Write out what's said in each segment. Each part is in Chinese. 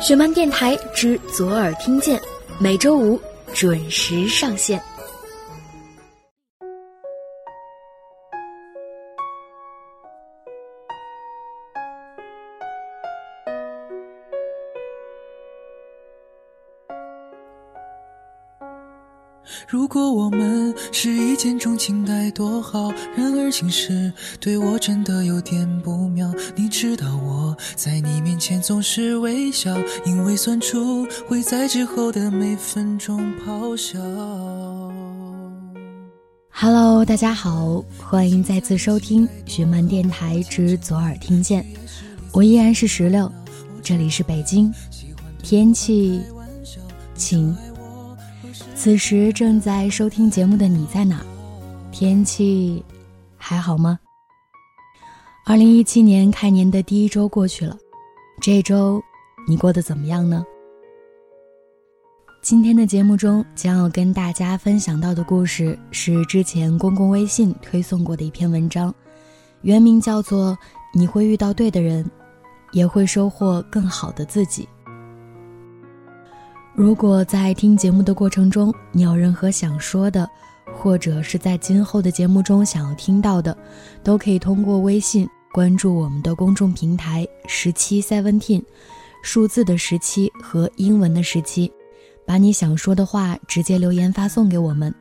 雪漫电台之左耳听见，每周五准时上线。如果我们是一见钟情该多好，然而情势对我真的有点不妙。你知道我在你面前总是微笑，因为算出会在之后的每分钟咆哮。Hello，大家好，欢迎再次收听雪漫电台之左耳听见，我依然是石榴，这里是北京，天气晴。此时正在收听节目的你在哪？天气还好吗？二零一七年开年的第一周过去了，这周你过得怎么样呢？今天的节目中将要跟大家分享到的故事是之前公共微信推送过的一篇文章，原名叫做《你会遇到对的人，也会收获更好的自己》。如果在听节目的过程中，你有任何想说的，或者是在今后的节目中想要听到的，都可以通过微信关注我们的公众平台十七 seventeen，数字的十七和英文的十七，把你想说的话直接留言发送给我们，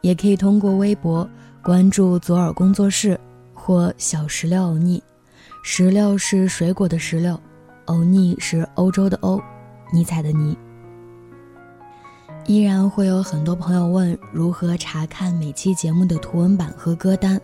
也可以通过微博关注左耳工作室或小石榴欧尼，石榴是水果的石榴，欧尼是欧洲的欧，尼采的尼。依然会有很多朋友问如何查看每期节目的图文版和歌单。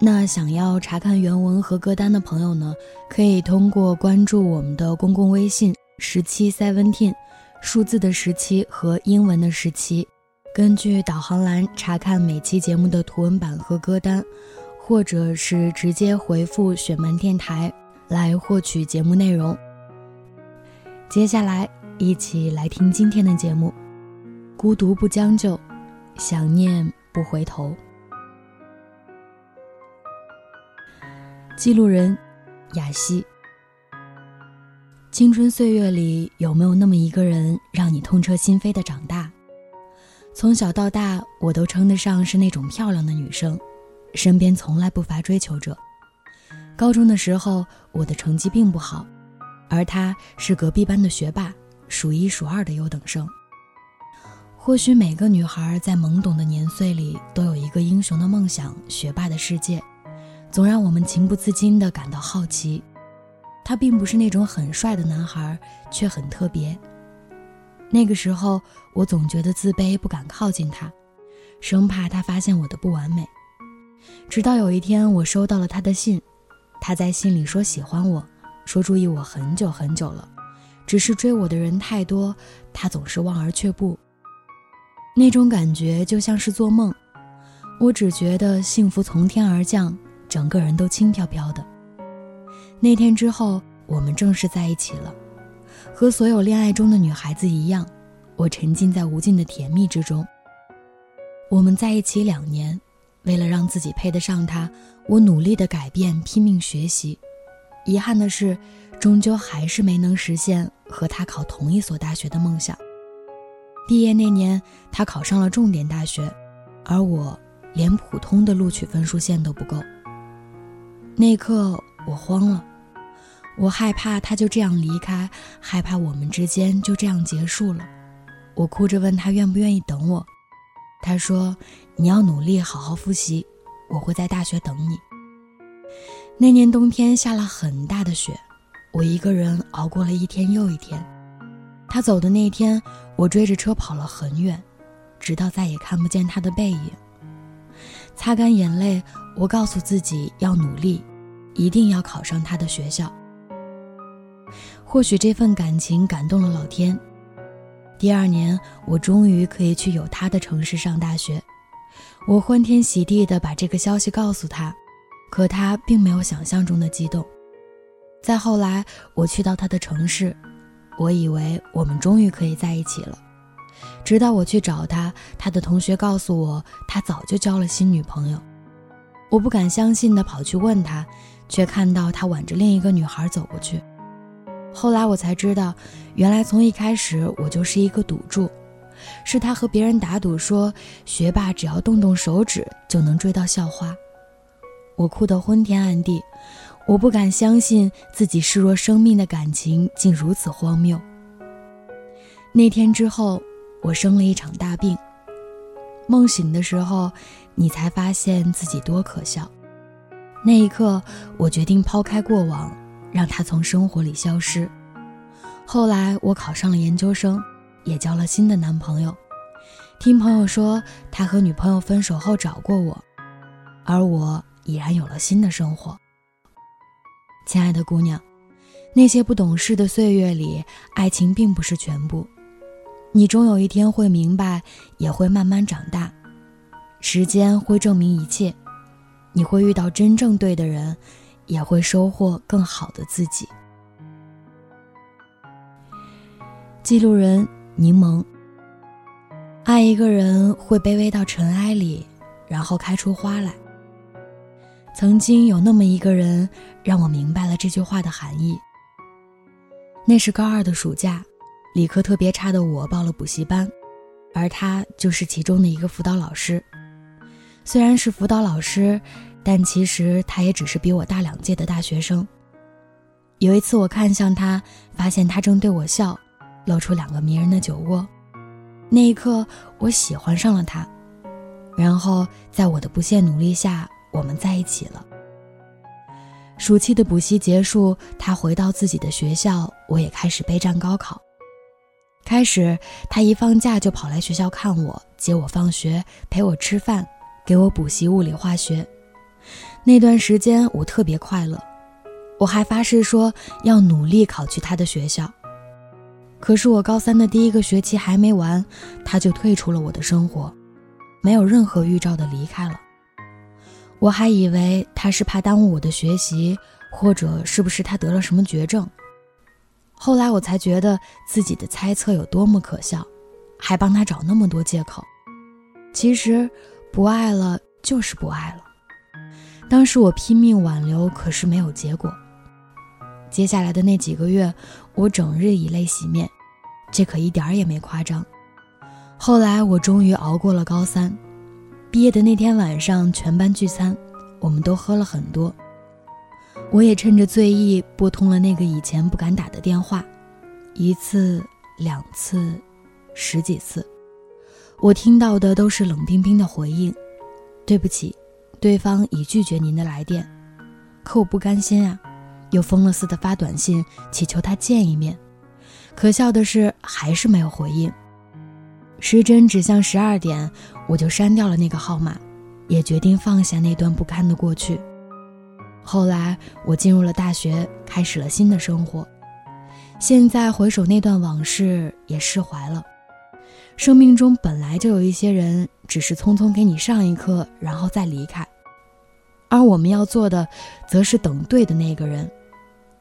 那想要查看原文和歌单的朋友呢，可以通过关注我们的公共微信十七 seventeen，数字的十七和英文的十七，根据导航栏查看每期节目的图文版和歌单，或者是直接回复“雪漫电台”来获取节目内容。接下来，一起来听今天的节目。孤独不将就，想念不回头。记录人：雅西。青春岁月里，有没有那么一个人，让你痛彻心扉的长大？从小到大，我都称得上是那种漂亮的女生，身边从来不乏追求者。高中的时候，我的成绩并不好，而他是隔壁班的学霸，数一数二的优等生。或许每个女孩在懵懂的年岁里都有一个英雄的梦想，学霸的世界，总让我们情不自禁地感到好奇。他并不是那种很帅的男孩，却很特别。那个时候，我总觉得自卑，不敢靠近他，生怕他发现我的不完美。直到有一天，我收到了他的信，他在信里说喜欢我，说注意我很久很久了，只是追我的人太多，他总是望而却步。那种感觉就像是做梦，我只觉得幸福从天而降，整个人都轻飘飘的。那天之后，我们正式在一起了。和所有恋爱中的女孩子一样，我沉浸在无尽的甜蜜之中。我们在一起两年，为了让自己配得上他，我努力的改变，拼命学习。遗憾的是，终究还是没能实现和他考同一所大学的梦想。毕业那年，他考上了重点大学，而我连普通的录取分数线都不够。那一刻，我慌了，我害怕他就这样离开，害怕我们之间就这样结束了。我哭着问他愿不愿意等我，他说：“你要努力好好复习，我会在大学等你。”那年冬天下了很大的雪，我一个人熬过了一天又一天。他走的那天，我追着车跑了很远，直到再也看不见他的背影。擦干眼泪，我告诉自己要努力，一定要考上他的学校。或许这份感情感动了老天。第二年，我终于可以去有他的城市上大学。我欢天喜地地把这个消息告诉他，可他并没有想象中的激动。再后来，我去到他的城市。我以为我们终于可以在一起了，直到我去找他，他的同学告诉我，他早就交了新女朋友。我不敢相信的跑去问他，却看到他挽着另一个女孩走过去。后来我才知道，原来从一开始我就是一个赌注，是他和别人打赌说，学霸只要动动手指就能追到校花。我哭得昏天暗地，我不敢相信自己视若生命的感情竟如此荒谬。那天之后，我生了一场大病。梦醒的时候，你才发现自己多可笑。那一刻，我决定抛开过往，让他从生活里消失。后来，我考上了研究生，也交了新的男朋友。听朋友说，他和女朋友分手后找过我，而我已然有了新的生活。亲爱的姑娘，那些不懂事的岁月里，爱情并不是全部。你终有一天会明白，也会慢慢长大，时间会证明一切，你会遇到真正对的人，也会收获更好的自己。记录人柠檬。爱一个人会卑微到尘埃里，然后开出花来。曾经有那么一个人，让我明白了这句话的含义。那是高二的暑假。理科特别差的我报了补习班，而他就是其中的一个辅导老师。虽然是辅导老师，但其实他也只是比我大两届的大学生。有一次我看向他，发现他正对我笑，露出两个迷人的酒窝。那一刻，我喜欢上了他。然后在我的不懈努力下，我们在一起了。暑期的补习结束，他回到自己的学校，我也开始备战高考。开始，他一放假就跑来学校看我，接我放学，陪我吃饭，给我补习物理化学。那段时间我特别快乐，我还发誓说要努力考去他的学校。可是我高三的第一个学期还没完，他就退出了我的生活，没有任何预兆的离开了。我还以为他是怕耽误我的学习，或者是不是他得了什么绝症。后来我才觉得自己的猜测有多么可笑，还帮他找那么多借口。其实，不爱了就是不爱了。当时我拼命挽留，可是没有结果。接下来的那几个月，我整日以泪洗面，这可一点儿也没夸张。后来我终于熬过了高三，毕业的那天晚上，全班聚餐，我们都喝了很多。我也趁着醉意拨通了那个以前不敢打的电话，一次、两次、十几次，我听到的都是冷冰冰的回应：“对不起，对方已拒绝您的来电。”可我不甘心啊，又疯了似的发短信祈求他见一面。可笑的是，还是没有回应。时针指向十二点，我就删掉了那个号码，也决定放下那段不堪的过去。后来我进入了大学，开始了新的生活。现在回首那段往事，也释怀了。生命中本来就有一些人，只是匆匆给你上一课，然后再离开。而我们要做的，则是等对的那个人，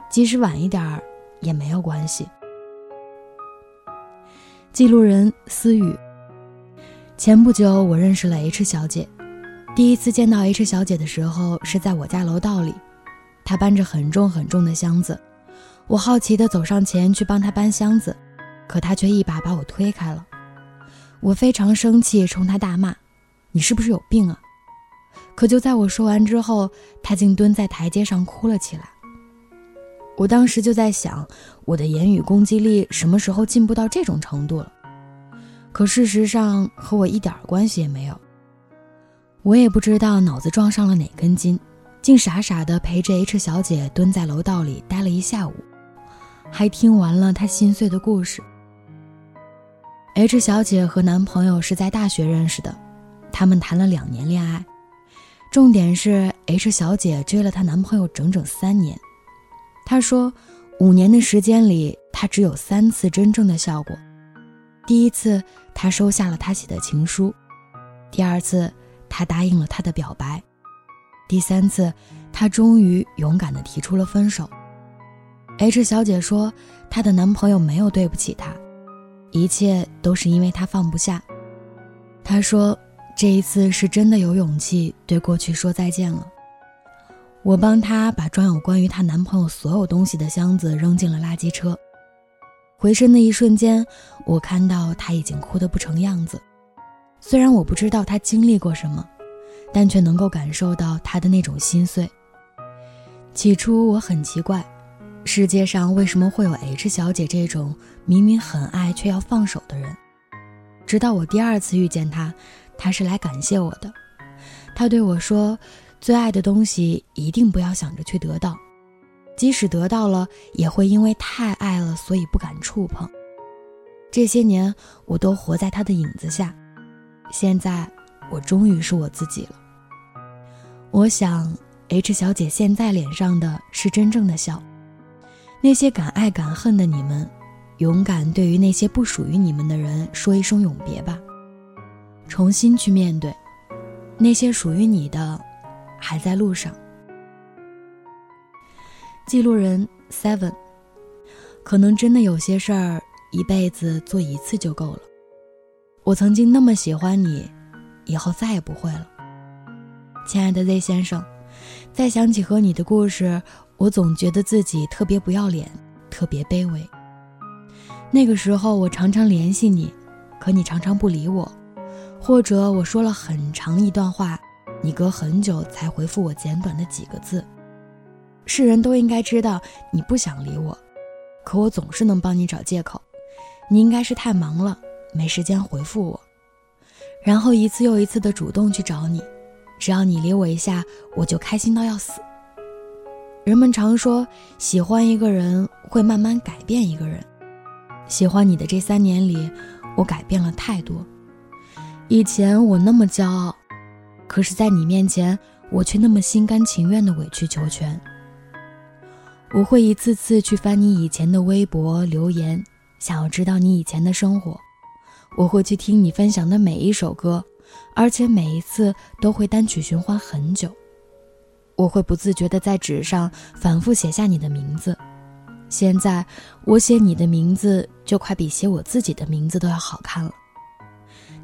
即使晚一点儿也没有关系。记录人思雨。前不久，我认识了 H 小姐。第一次见到 H 小姐的时候，是在我家楼道里，她搬着很重很重的箱子，我好奇地走上前去帮她搬箱子，可她却一把把我推开了。我非常生气，冲她大骂：“你是不是有病啊？”可就在我说完之后，她竟蹲在台阶上哭了起来。我当时就在想，我的言语攻击力什么时候进步到这种程度了？可事实上和我一点关系也没有。我也不知道脑子撞上了哪根筋，竟傻傻的陪着 H 小姐蹲在楼道里待了一下午，还听完了她心碎的故事。H 小姐和男朋友是在大学认识的，他们谈了两年恋爱，重点是 H 小姐追了她男朋友整整三年。她说，五年的时间里，她只有三次真正的笑过。第一次，她收下了他写的情书；第二次。他答应了他的表白，第三次，她终于勇敢地提出了分手。H 小姐说，她的男朋友没有对不起她，一切都是因为她放不下。她说，这一次是真的有勇气对过去说再见了。我帮她把装有关于她男朋友所有东西的箱子扔进了垃圾车。回身的一瞬间，我看到她已经哭得不成样子。虽然我不知道她经历过什么，但却能够感受到她的那种心碎。起初我很奇怪，世界上为什么会有 H 小姐这种明明很爱却要放手的人？直到我第二次遇见她，她是来感谢我的。她对我说：“最爱的东西一定不要想着去得到。”即使得到了，也会因为太爱了，所以不敢触碰。这些年，我都活在他的影子下。现在，我终于是我自己了。我想，H 小姐现在脸上的是真正的笑。那些敢爱敢恨的你们，勇敢对于那些不属于你们的人说一声永别吧。重新去面对，那些属于你的，还在路上。记录人 Seven，可能真的有些事儿一辈子做一次就够了。我曾经那么喜欢你，以后再也不会了。亲爱的 Z 先生，再想起和你的故事，我总觉得自己特别不要脸，特别卑微。那个时候我常常联系你，可你常常不理我，或者我说了很长一段话，你隔很久才回复我简短的几个字。世人都应该知道你不想理我，可我总是能帮你找借口。你应该是太忙了，没时间回复我，然后一次又一次的主动去找你。只要你理我一下，我就开心到要死。人们常说，喜欢一个人会慢慢改变一个人。喜欢你的这三年里，我改变了太多。以前我那么骄傲，可是在你面前，我却那么心甘情愿的委曲求全。我会一次次去翻你以前的微博留言，想要知道你以前的生活。我会去听你分享的每一首歌，而且每一次都会单曲循环很久。我会不自觉地在纸上反复写下你的名字。现在我写你的名字，就快比写我自己的名字都要好看了。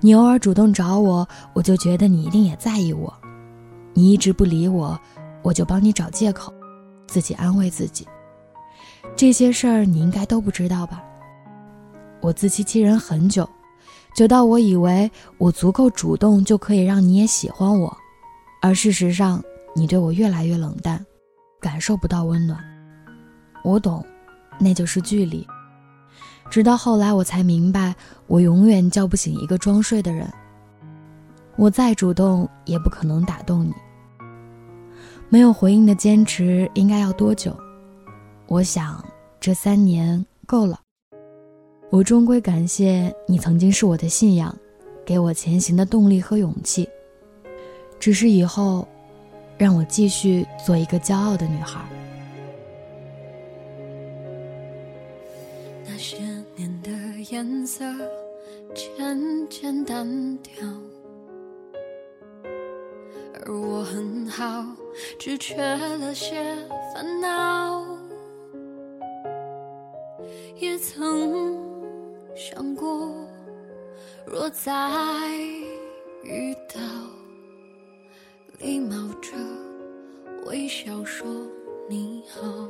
你偶尔主动找我，我就觉得你一定也在意我。你一直不理我，我就帮你找借口。自己安慰自己，这些事儿你应该都不知道吧？我自欺欺人很久，久到我以为我足够主动就可以让你也喜欢我，而事实上你对我越来越冷淡，感受不到温暖。我懂，那就是距离。直到后来我才明白，我永远叫不醒一个装睡的人。我再主动也不可能打动你。没有回应的坚持应该要多久？我想这三年够了。我终归感谢你曾经是我的信仰，给我前行的动力和勇气。只是以后，让我继续做一个骄傲的女孩。颜色渐渐淡掉。而我很好，只缺了些烦恼。也曾想过，若再遇到，礼貌着微笑说你好。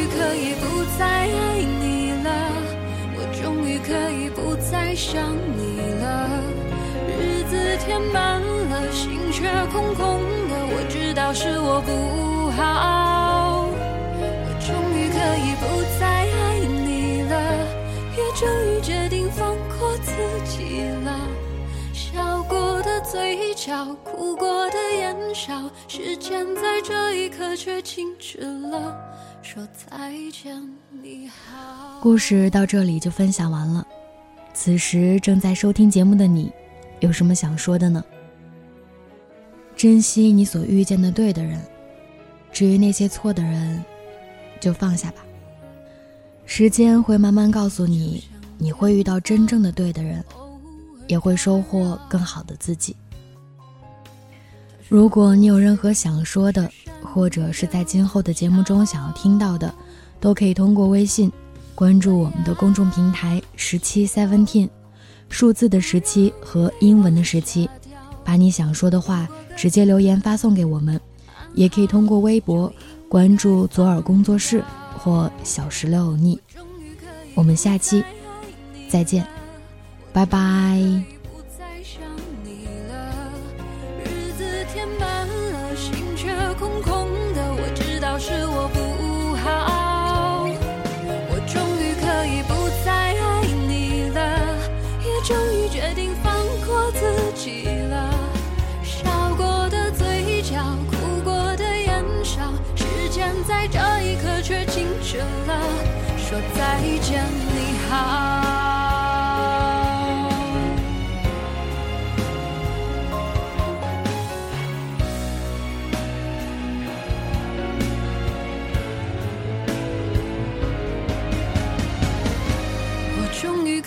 再想你了。日子填满了，心却空空的。我知道是我不好，我终于可以不再爱你了，也终于决定放过自己了。笑过的嘴角，哭过的眼梢，时间在这一刻却静止了。说再见，你好。故事到这里就分享完了。此时正在收听节目的你。有什么想说的呢？珍惜你所遇见的对的人，至于那些错的人，就放下吧。时间会慢慢告诉你，你会遇到真正的对的人，也会收获更好的自己。如果你有任何想说的，或者是在今后的节目中想要听到的，都可以通过微信关注我们的公众平台十七 seventeen，数字的十七和英文的十七，把你想说的话直接留言发送给我们，也可以通过微博关注左耳工作室。或小石榴欧尼，我们下期再见，拜拜。